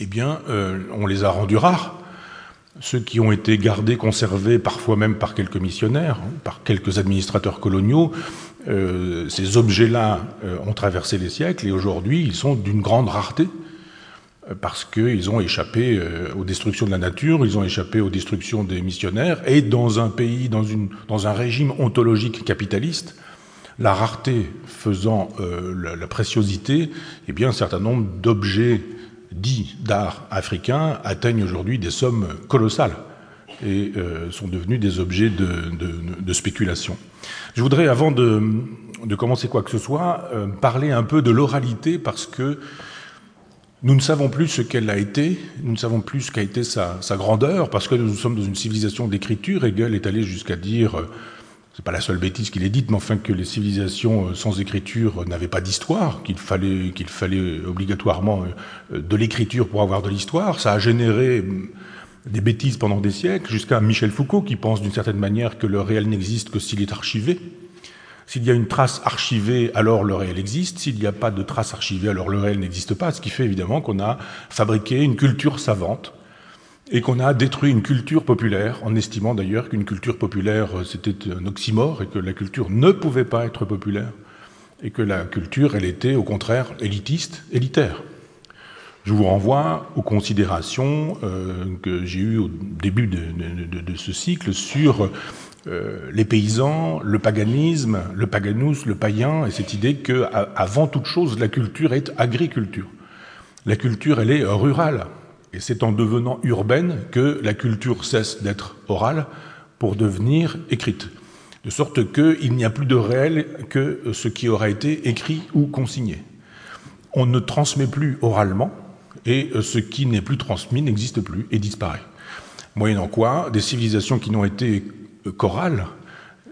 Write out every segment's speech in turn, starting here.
eh bien, euh, on les a rendus rares. Ceux qui ont été gardés, conservés, parfois même par quelques missionnaires, par quelques administrateurs coloniaux, euh, ces objets-là euh, ont traversé les siècles et aujourd'hui ils sont d'une grande rareté parce qu'ils ont échappé aux destructions de la nature, ils ont échappé aux destructions des missionnaires, et dans un pays, dans, une, dans un régime ontologique capitaliste, la rareté faisant la, la, préciosité, eh bien un certain nombre d'objets dits d'art africains atteignent aujourd'hui des sommes colossales et euh, sont devenus des objets de, de, spéculation. Je voudrais, avant de, commencer quoi que ce soit, euh, parler un peu de l'oralité parce que nous ne savons plus ce qu'elle a été, nous ne savons plus ce qu'a été sa, sa, grandeur, parce que nous sommes dans une civilisation d'écriture. Hegel est allé jusqu'à dire c'est pas la seule bêtise qu'il ait dite, mais enfin que les civilisations euh, sans écriture n'avaient pas d'histoire, qu'il fallait, qu'il fallait obligatoirement euh, de l'écriture pour avoir de l'histoire. Ça a généré mm, des bêtises pendant des siècles, jusqu'à Michel Foucault qui pense d'une certaine manière que le réel n'existe que s'il est archivé. S'il y a une trace archivée, alors le réel existe. S'il n'y a pas de trace archivée, alors le réel n'existe pas. Ce qui fait évidemment qu'on a fabriqué une culture savante et qu'on a détruit une culture populaire, en estimant d'ailleurs qu'une culture populaire, euh, c'était un oxymore, et que la culture ne pouvait pas être populaire, et que la culture, elle était au contraire élitiste, élitaire. Je vous renvoie aux considérations euh, que j'ai eues au début de, ce cycle sur euh, les paysans, le paganisme, le paganus, le païen, et cette idée que, avant toute chose, la culture est agriculture. La culture, elle est rurale. Et c'est en devenant urbaine que la culture cesse d'être orale pour devenir écrite. De sorte qu'il n'y a plus de réel que ce qui aura été écrit ou consigné. On ne transmet plus oralement, et ce qui n'est plus transmis n'existe plus et disparaît. Moyennant quoi, des civilisations qui n'ont été chorales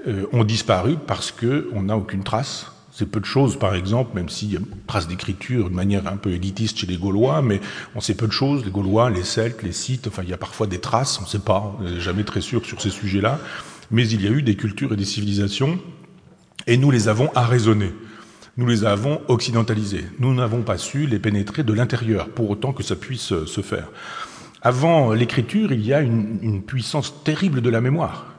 euh, ont disparu parce qu'on n'a aucune trace c'est peu de choses, par exemple, même s'il y a une trace d'écriture de manière un peu élitiste chez les Gaulois, mais on sait peu de choses, les Gaulois, les Celtes, les Scythes, enfin il y a parfois des traces, on ne sait pas, on n'est jamais très sûr sur ces sujets-là, mais il y a eu des cultures et des civilisations, et nous les avons arraisonnées, nous les avons occidentalisées, nous n'avons pas su les pénétrer de l'intérieur, pour autant que ça puisse se faire. Avant l'écriture, il y a une, une puissance terrible de la mémoire.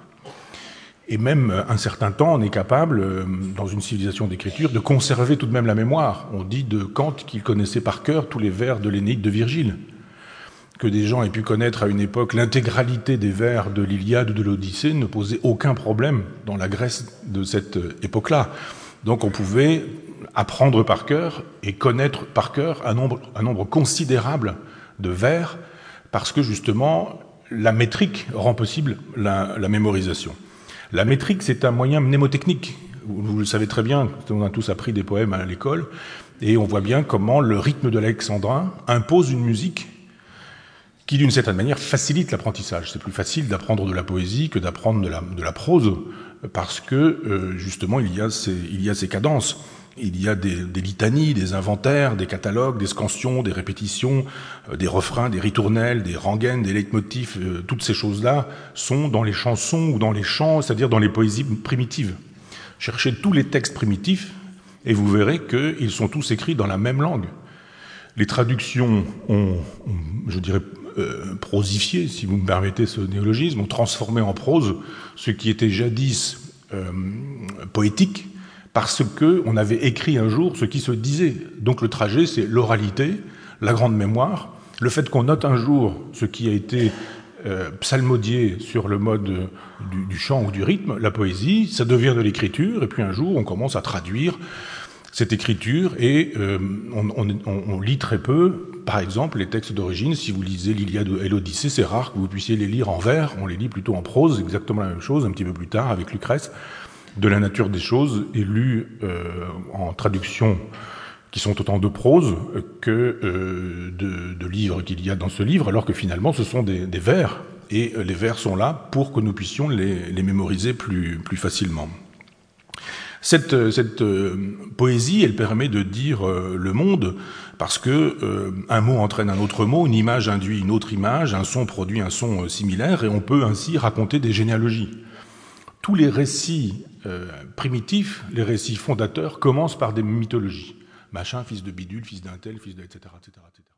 Et même euh, un certain temps, on est capable, euh, dans une civilisation d'écriture, de conserver tout de même la mémoire. On dit de Kant qu'il connaissait par cœur tous les vers de l'Énéide de Virgile. Que des gens aient pu connaître à une époque l'intégralité des vers de l'Iliade ou de l'Odyssée ne posait aucun problème dans la Grèce de cette euh, époque-là. Donc on pouvait apprendre par cœur et connaître par cœur un nombre, considérable de vers parce que justement la métrique rend possible la mémorisation. La métrique, c'est un moyen mnémotechnique. Vous le savez très bien, on a tous appris des poèmes à l'école, et on voit bien comment le rythme de l'alexandrin impose une musique qui, d'une certaine manière, facilite l'apprentissage. C'est plus facile d'apprendre de la poésie que d'apprendre de la, prose, parce que, euh, justement, il y a ces cadences. Il y a des, litanies, des inventaires, des catalogues, des scansions, des répétitions, euh, des refrains, des ritournelles, des rengaines, des leitmotifs. Euh, toutes ces choses-là sont dans les chansons ou dans les chants, c'est-à-dire dans les poésies primitives. Cherchez tous les textes primitifs et vous verrez qu'ils sont tous écrits dans la même langue. Les traductions ont, je dirais, euh, prosifié, si vous me permettez ce néologisme, ont transformé en prose ce qui était jadis poétique parce que on avait écrit un jour ce qui se disait. Donc le trajet, c'est l'oralité, la grande mémoire, le fait qu'on note un jour ce qui a été euh, psalmodié sur le mode du, du, chant ou du rythme, la poésie, ça devient de l'écriture, et puis un jour on commence à traduire cette écriture, et euh, on, on, on, lit très peu, par exemple, les textes d'origine. Si vous lisez l'Iliade et l'Odyssée, c'est rare que vous puissiez les lire en vers, on les lit plutôt en prose, exactement la même chose, un petit peu plus tard avec Lucrèce de la nature des choses est lu euh, en traduction qui sont autant de prose que euh, de, livres qu'il y a dans ce livre, alors que finalement ce sont des, vers, et les vers sont là pour que nous puissions les, mémoriser plus, facilement. Cette, euh, poésie, elle permet de dire euh, le monde, parce que euh, un mot entraîne un autre mot, une image induit une autre image, un son produit un son similaire, et on peut ainsi raconter des généalogies. Tous les récits euh, primitifs, les récits fondateurs, commencent par des mythologies. Machin, fils de bidule, fils d'un tel, fils de... etc., etc., etc.